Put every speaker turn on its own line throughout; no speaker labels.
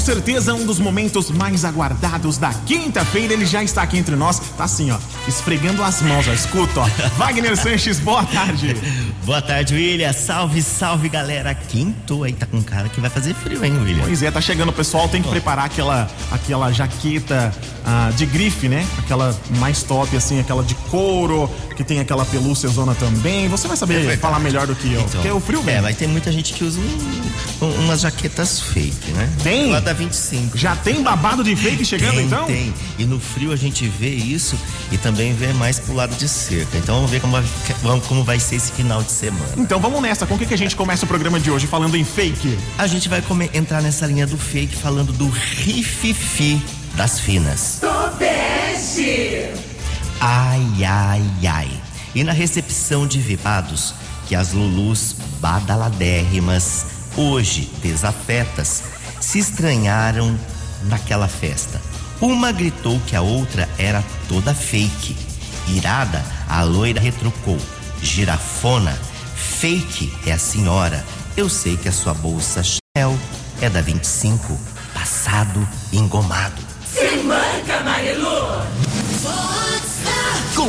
certeza um dos momentos mais aguardados da quinta-feira. Ele já está aqui entre nós. Tá assim, ó, esfregando as mãos, ó. Escuta, ó. Wagner Sanches, boa tarde.
boa tarde, William. Salve, salve, galera. Quinto aí tá com cara que vai fazer frio, hein, William?
Pois é, tá chegando o pessoal, tem que preparar aquela, aquela jaqueta ah, de grife, né? Aquela mais top, assim, aquela de couro, que tem aquela pelúcia zona também. Você vai saber é falar melhor do que eu. Então, porque o frio vem.
É, mas tem muita gente que usa um, um, umas jaquetas fake, né?
Tem?
Lá da 25.
Já tem babado de fake chegando
tem,
então?
Tem. E no frio a gente vê isso e também vê mais pro lado de cerca. Então vamos ver como vai, como vai ser esse final de semana.
Então vamos nessa. Com o que, que a gente começa o programa de hoje falando em fake?
A gente vai entrar nessa linha do fake falando do rififi das finas.
Tobeste!
Ai, ai, ai. E na recepção de vivados, que as Lulus badaladérrimas, hoje desafetas, se estranharam naquela festa. Uma gritou que a outra era toda fake. Irada, a loira retrucou: Girafona, fake é a senhora. Eu sei que a sua bolsa Chanel é da 25, passado engomado.
Se manca, Marilu!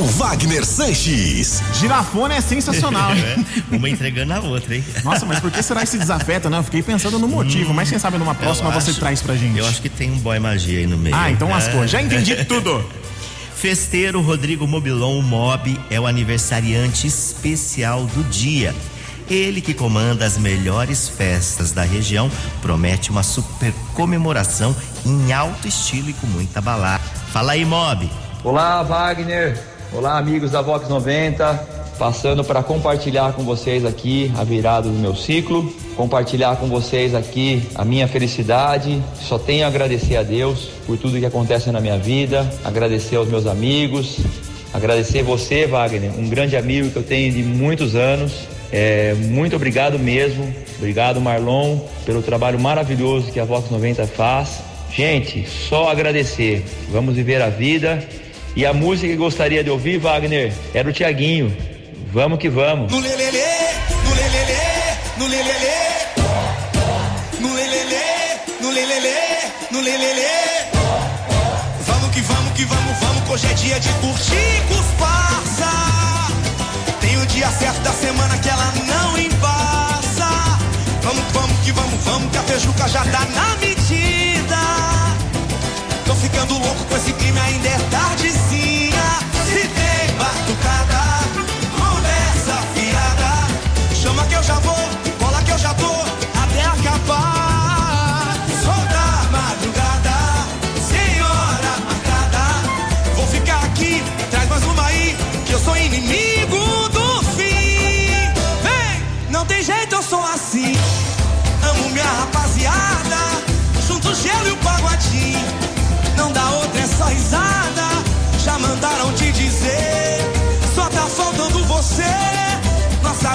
Com Wagner Sanches.
Girafona é sensacional, hein?
É, uma entregando a outra, hein?
Nossa, mas por que será esse desafeto, né? Eu fiquei pensando no motivo, hum, mas quem sabe numa próxima você traz pra gente.
Eu acho que tem um boy magia aí no meio.
Ah, então lascou. É. Já entendi tudo.
Festeiro Rodrigo Mobilon Mob é o aniversariante especial do dia. Ele que comanda as melhores festas da região promete uma super comemoração em alto estilo e com muita balada. Fala aí, Mob.
Olá, Wagner. Olá, amigos da Vox 90. Passando para compartilhar com vocês aqui a virada do meu ciclo, compartilhar com vocês aqui a minha felicidade. Só tenho a agradecer a Deus por tudo que acontece na minha vida, agradecer aos meus amigos, agradecer você, Wagner, um grande amigo que eu tenho de muitos anos é, muito obrigado mesmo. Obrigado, Marlon, pelo trabalho maravilhoso que a Vox 90 faz. Gente, só agradecer. Vamos viver a vida. E a música que gostaria de ouvir, Wagner, era o Tiaguinho. Vamos que vamos.
No lelele, no lelele, no lelele. No lelele, no lelele, no lelele. Vamos que vamos vamos, vamos, que hoje é dia de curtir com os parça dia certo da semana que ela não embaça. Vamos, vamos que vamos, vamos, que a feijuca já tá na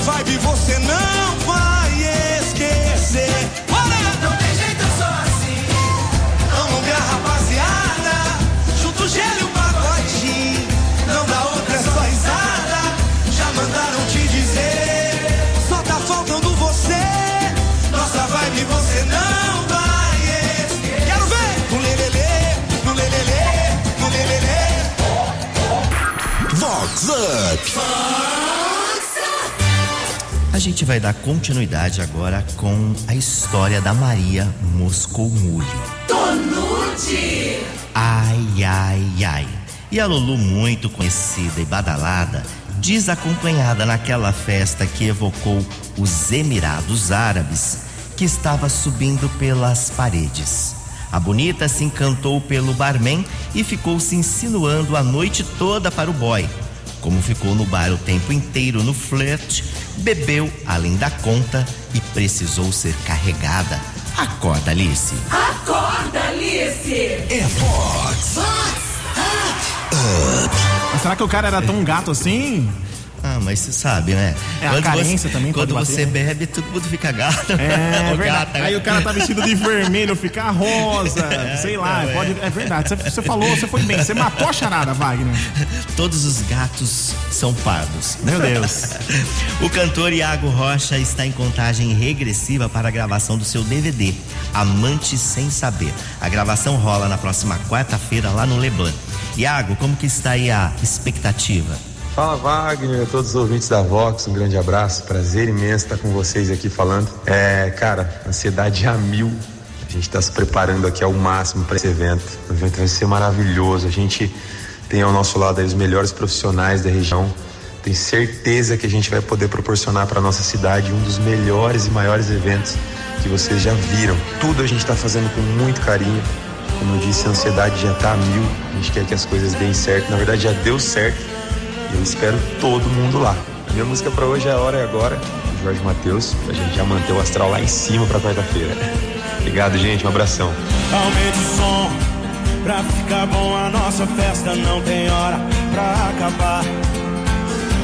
Vibe você não
gente vai dar continuidade agora com a história da Maria Moscou Mule.
Tonute!
Ai, ai, ai. E a Lulu, muito conhecida e badalada, desacompanhada naquela festa que evocou os Emirados Árabes, que estava subindo pelas paredes. A bonita se encantou pelo barman e ficou se insinuando a noite toda para o boy. Como ficou no bar o tempo inteiro no flirt, bebeu além da conta e precisou ser carregada. Acorda, Alice.
Acorda, Alice.
É Fox.
Fox.
Up. Será que o cara era tão gato assim?
Ah, mas você sabe, né?
É, a carência
você,
também
Quando você
né?
bebe, todo mundo fica gato.
É, verdade.
gata.
Aí o cara tá vestido de vermelho, fica rosa, sei lá,
então, é.
pode, é verdade. Você, você falou, você foi bem, você matou a charada, Wagner.
Todos os gatos são pardos.
Meu Deus.
O cantor Iago Rocha está em contagem regressiva para a gravação do seu DVD, Amante Sem Saber. A gravação rola na próxima quarta-feira lá no Leblon. Iago, como que está aí a expectativa?
Fala Wagner, a todos os ouvintes da Vox, um grande abraço, prazer imenso estar com vocês aqui falando. É, cara, ansiedade a mil. A gente está se preparando aqui ao máximo para esse evento. O evento vai ser maravilhoso. A gente tem ao nosso lado aí os melhores profissionais da região. Tenho certeza que a gente vai poder proporcionar para nossa cidade um dos melhores e maiores eventos que vocês já viram. Tudo a gente está fazendo com muito carinho. Como eu disse, a ansiedade já está a mil. A gente quer que as coisas deem certo. Na verdade, já deu certo. Eu espero todo mundo lá. A minha música para hoje é A Hora é Agora, do Jorge Matheus, pra gente já manter o astral lá em cima pra quarta-feira. Obrigado, gente. Um abração.
Aumente o som pra ficar bom. A nossa festa não tem hora pra acabar.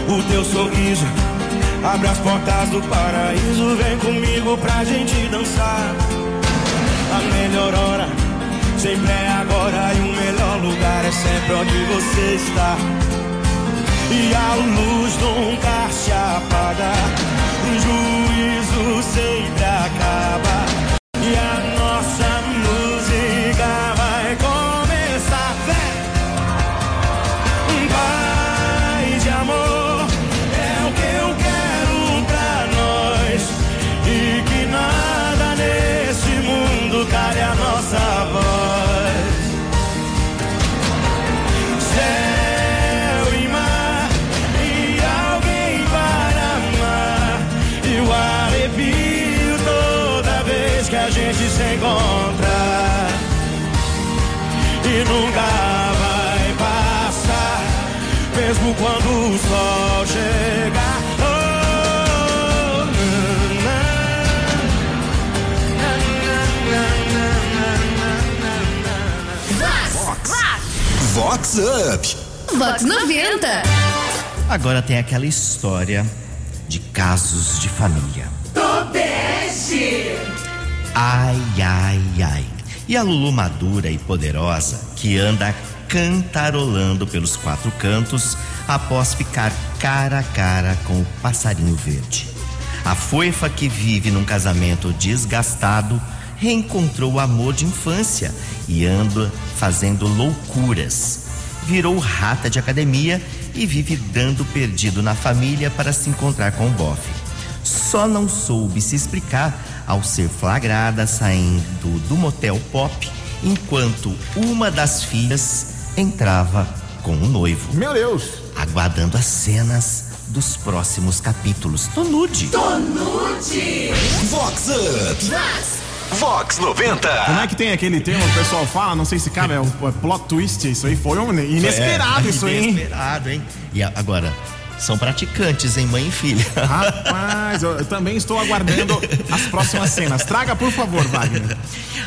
O teu sorriso abre as portas do paraíso. Vem comigo pra gente dançar. A melhor hora sempre é agora. E o melhor lugar é sempre onde você está. E a luz nunca se apaga. O juízo sempre acaba. Nunca vai passar, mesmo quando o sol chegar. Oh, na,
Vox Up.
Vox 90.
Agora tem aquela história de casos de família.
Tobeste.
Ai, ai, ai. E a Lulu madura e poderosa que anda cantarolando pelos quatro cantos após ficar cara a cara com o passarinho verde. A foifa que vive num casamento desgastado reencontrou o amor de infância e anda fazendo loucuras. Virou rata de academia e vive dando perdido na família para se encontrar com o bofe. Só não soube se explicar ao ser flagrada saindo do motel pop enquanto uma das filhas entrava com o noivo,
Meu Deus.
aguardando as cenas dos próximos capítulos. Tô nude.
Tonude.
Vox Up. Vox 90.
Como é que tem aquele termo que o pessoal fala? Não sei se cabe, é o é plot twist. Isso aí foi um inesperado,
É,
isso aí, hein?
Inesperado, hein? E agora, são praticantes em mãe e filha.
Rapaz, eu, também estou aguardando as próximas cenas. Traga, por favor, Wagner.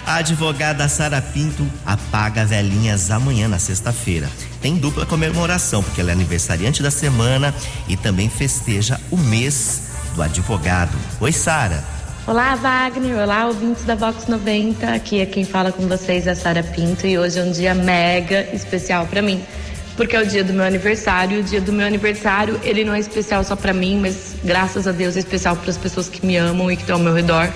A advogada Sara Pinto apaga velhinhas amanhã, na sexta-feira. Tem dupla comemoração, porque ela é aniversariante da semana e também festeja o mês do advogado. Oi, Sara.
Olá, Wagner. Olá, ouvintes da Vox 90. Aqui é quem fala com vocês é a Sara Pinto e hoje é um dia mega especial pra mim, porque é o dia do meu aniversário. O dia do meu aniversário, ele não é especial só pra mim, mas graças a Deus é especial para as pessoas que me amam e que estão ao meu redor.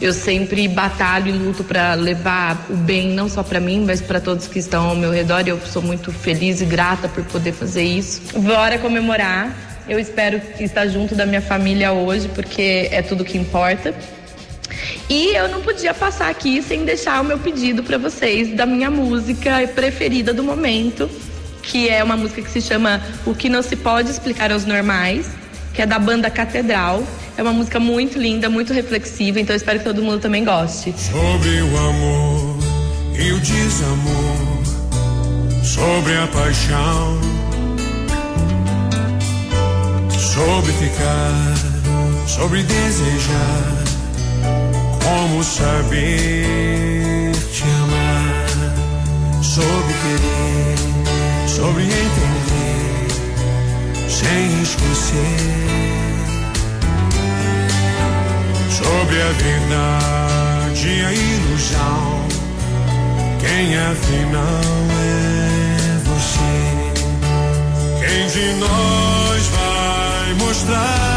Eu sempre batalho e luto pra levar o bem não só pra mim, mas pra todos que estão ao meu redor. E eu sou muito feliz e grata por poder fazer isso. Bora comemorar. Eu espero estar junto da minha família hoje, porque é tudo que importa. E eu não podia passar aqui sem deixar o meu pedido para vocês da minha música preferida do momento, que é uma música que se chama O que não se pode explicar aos normais, que é da banda Catedral. É uma música muito linda, muito reflexiva, então espero que todo mundo também goste.
Sobre o amor e o desamor, sobre a paixão, sobre ficar, sobre desejar, como saber te amar, sobre querer, sobre entender,
sem esquecer sobre a verdade e a ilusão. Quem afinal é você? Quem de nós vai mostrar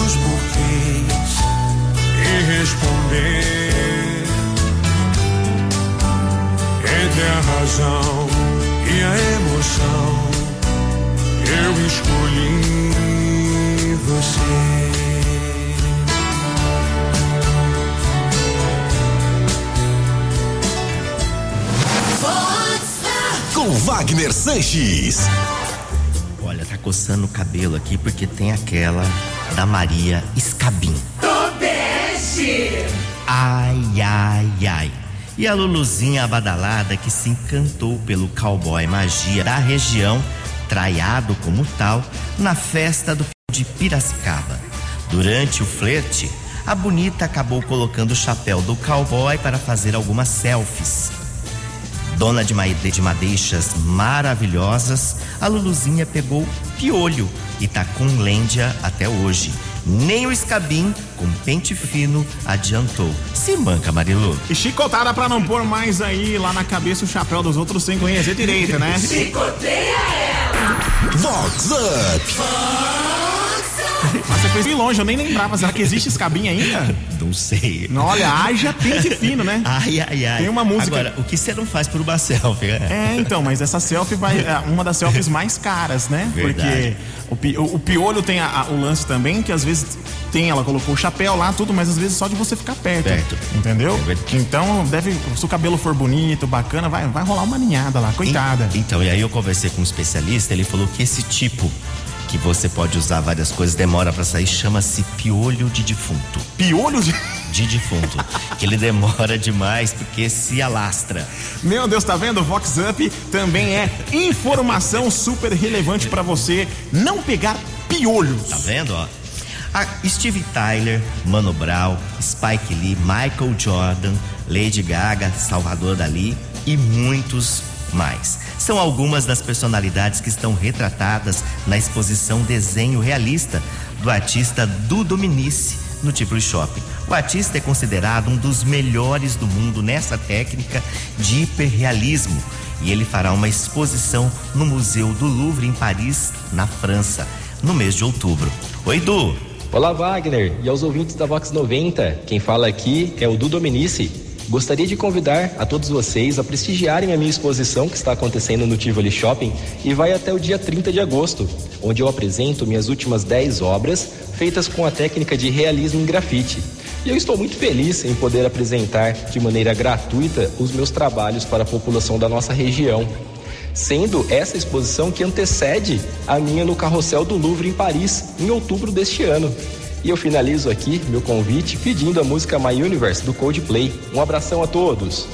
tantos porquês e responder entre a razão e a emoção. Eu escolhi você.
Com Wagner Sanches.
Olha, tá coçando o cabelo aqui porque tem aquela da Maria Escabim.
Tobeste.
Ai, ai, ai. E a Luluzinha abadalada que se encantou pelo cowboy magia da região, traiado como tal, na festa do de Piracicaba. Durante o flerte, a bonita acabou colocando o chapéu do cowboy para fazer algumas selfies. Dona de, madeixas maravilhosas, a Luluzinha pegou piolho e tá até hoje. Nem o escabim, com pente fino, adiantou. Se manca, Marilu.
E chicotada pra não pôr mais aí lá na cabeça o chapéu dos outros sem conhecer direito, né?
Chicoteia ela.
Vox Up.
Mas fez ir longe, eu nem lembrava. Será que existe escabinha ainda?
Não sei.
Não, olha, haja pente fino, né?
Ai, ai, ai.
Tem uma música-
Agora, o que você não faz por uma selfie? né?
É, então, mas essa selfie vai. É uma das selfies mais caras, né?
Verdade.
Porque o, o- o piolho tem a- a- o lance também, que às vezes tem, ela colocou o chapéu lá, tudo, mas às vezes só de você ficar perto.
Perto.
Entendeu?
É
então, deve. Se o cabelo for bonito, bacana, vai, vai rolar uma ninhada lá, coitada.
Então, e aí eu conversei com um especialista, ele falou que esse tipo que você pode usar várias coisas, demora pra sair, chama-se piolho de defunto.
Piolho de.
De defunto. que ele demora demais porque se alastra.
Meu Deus, tá vendo? Vox Up também é informação super relevante pra você não pegar piolhos.
Tá vendo, ó? A Steve Tyler, Mano Brown, Spike Lee, Michael Jordan, Lady Gaga, Salvador Dali e muitos mais. São algumas das personalidades que estão retratadas na exposição Desenho Realista do artista Dudo Dominici no Tivoli Shopping. O artista é considerado um dos melhores do mundo nessa técnica de hiperrealismo e ele fará uma exposição no Museu do Louvre em Paris, na França, no mês de outubro. Oi, Du!
Olá, Wagner, e aos ouvintes da Vox 90. Quem fala aqui é o Du Dominici. Gostaria de convidar a todos vocês a prestigiarem a minha exposição que está acontecendo no Tivoli Shopping e vai até o dia 30 de agosto, onde eu apresento minhas últimas 10 obras feitas com a técnica de realismo em grafite. E eu estou muito feliz em poder apresentar de maneira gratuita os meus trabalhos para a população da nossa região sendo essa exposição que antecede a minha no Carrossel do Louvre em Paris, em outubro deste ano. E eu finalizo aqui meu convite pedindo a música My Universe do Coldplay. Um abração a todos.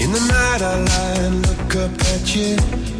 In the night I lie and look up at you.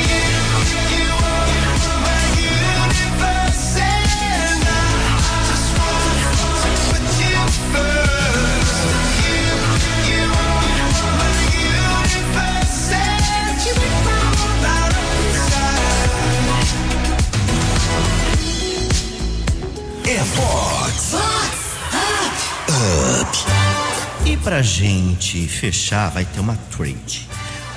Pra gente fechar, vai ter uma trade.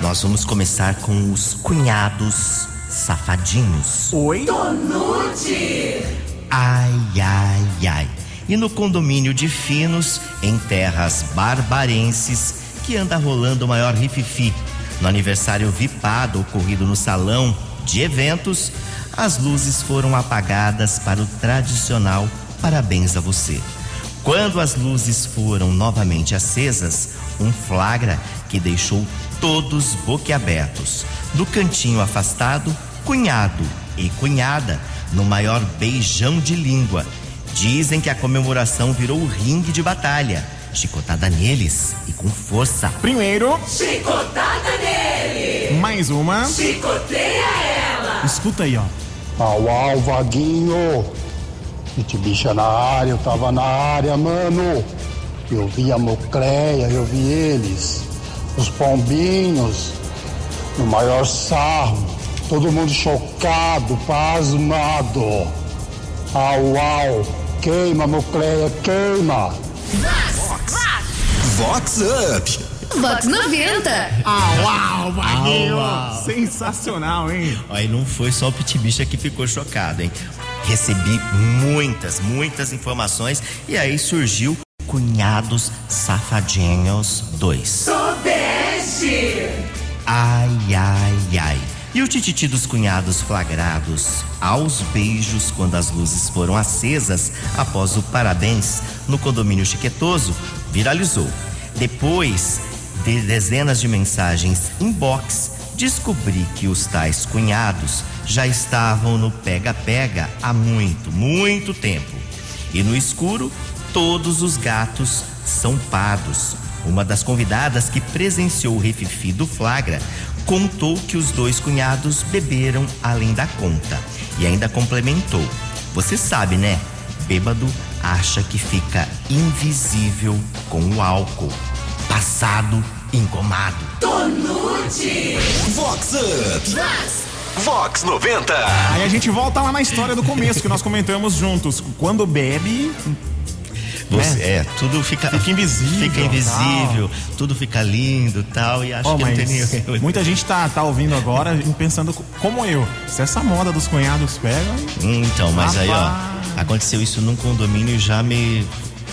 Nós vamos começar com os cunhados safadinhos.
Oi?
Tonute!
Ai, ai, ai. E no condomínio de Finos, em terras barbarenses, que anda rolando o maior rififi. No aniversário vipado ocorrido no salão de eventos, as luzes foram apagadas para o tradicional parabéns a você. Quando as luzes foram novamente acesas, um flagra que deixou todos boquiabertos. No cantinho afastado, cunhado e cunhada, no maior beijão de língua. Dizem que a comemoração virou ringue de batalha. Chicotada neles e com força.
Primeiro,
Chicotada nele!
mais uma.
Chicoteia ela!
Escuta aí, ó.
Au, au, vaguinho. Gente bicha na área, eu tava na área, mano. Eu vi a Mocreia, eu vi eles. Os pombinhos. No maior sarro. Todo mundo chocado, pasmado. Au, au. Queima, Mocreia, queima.
Vox Up.
Vox 90.
Au, au. Sensacional, hein?
Aí não foi só o Pitibicha que ficou chocado, hein? Recebi muitas, muitas informações e aí surgiu Cunhados Safadinhos 2.
Sudeste!
Ai, ai, ai. E o tititi dos cunhados flagrados aos beijos quando as luzes foram acesas após o parabéns no condomínio chiquetoso viralizou. Depois de dezenas de mensagens inbox, descobri que os tais cunhados já estavam no pega-pega há muito, muito tempo. E no escuro, todos os gatos são pardos. Uma das convidadas que presenciou o refifi do flagra contou que os dois cunhados beberam além da conta e ainda complementou: Você sabe, né? Bêbado acha que fica invisível com o álcool. Passado, engomado.
Tonute!
Vox Up. Vox 90.
Aí a gente volta lá na história do começo que nós comentamos juntos. Quando bebe,
Você, é, tudo fica,
Fica invisível,
Fica invisível, tudo fica lindo tal. E acho
Ó,
que não tem nenhum.
muita gente tá, tá ouvindo agora e pensando co- como eu. Se essa moda dos cunhados pega,
Hum, Então, mas aí, ó, aconteceu isso num condomínio e já me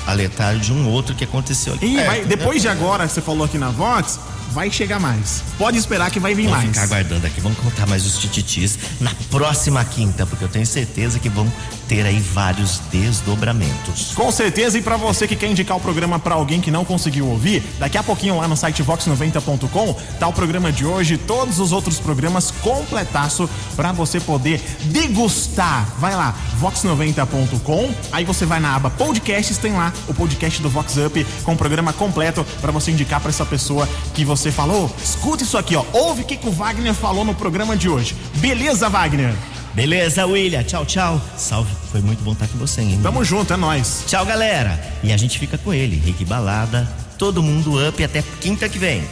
alertaram de um outro que aconteceu ali.
Ih,
perto,
vai-
né?
depois de agora que você falou aqui na Vox, vai chegar mais. Pode esperar que vai vir
Vamos
mais.
ficar aguardando aqui, vamos contar mais os tititis na próxima quinta, porque eu tenho certeza que vão ter aí vários desdobramentos.
Com certeza, e pra você que quer indicar o programa pra alguém que não conseguiu ouvir, daqui a pouquinho lá no site vox90.com tá o programa de hoje, todos os outros programas completaço pra você poder degustar. Vai lá, vox90.com, aí você vai na aba podcasts, tem lá o podcast do Vox Up com o programa completo pra você indicar pra essa pessoa que você falou. Escuta isso aqui, ó. Ouve o que, que o Wagner falou no programa de hoje. Beleza, Wagner?
Beleza, William. Tchau, tchau. Salve. Foi muito bom estar com você, hein?
Tamo junto, é nós.
Tchau, galera. E a gente fica com ele. Rick Balada. Todo mundo up até quinta que vem.
Up,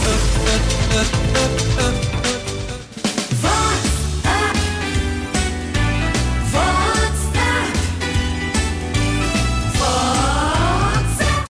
Up, up, up, up, up.